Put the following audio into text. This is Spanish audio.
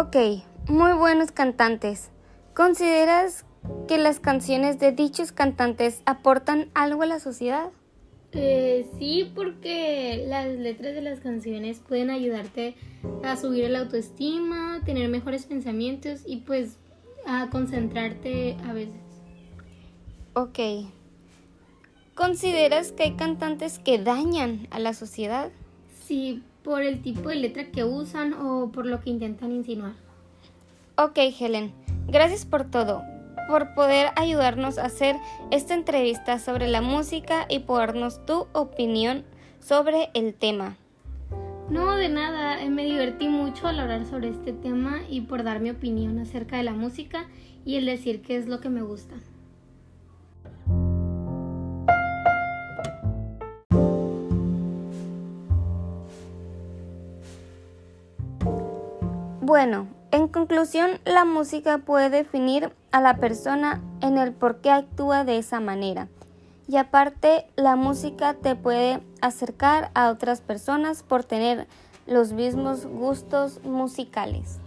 Ok, muy buenos cantantes. ¿Consideras que las canciones de dichos cantantes aportan algo a la sociedad? Eh, sí, porque las letras de las canciones pueden ayudarte a subir la autoestima, tener mejores pensamientos y pues a concentrarte a veces. Ok. ¿Consideras que hay cantantes que dañan a la sociedad? Sí, por el tipo de letra que usan o por lo que intentan insinuar. Ok, Helen. Gracias por todo por poder ayudarnos a hacer esta entrevista sobre la música y por darnos tu opinión sobre el tema. No, de nada, me divertí mucho al hablar sobre este tema y por dar mi opinión acerca de la música y el decir qué es lo que me gusta. Bueno, en conclusión, la música puede definir a la persona en el por qué actúa de esa manera. Y aparte, la música te puede acercar a otras personas por tener los mismos gustos musicales.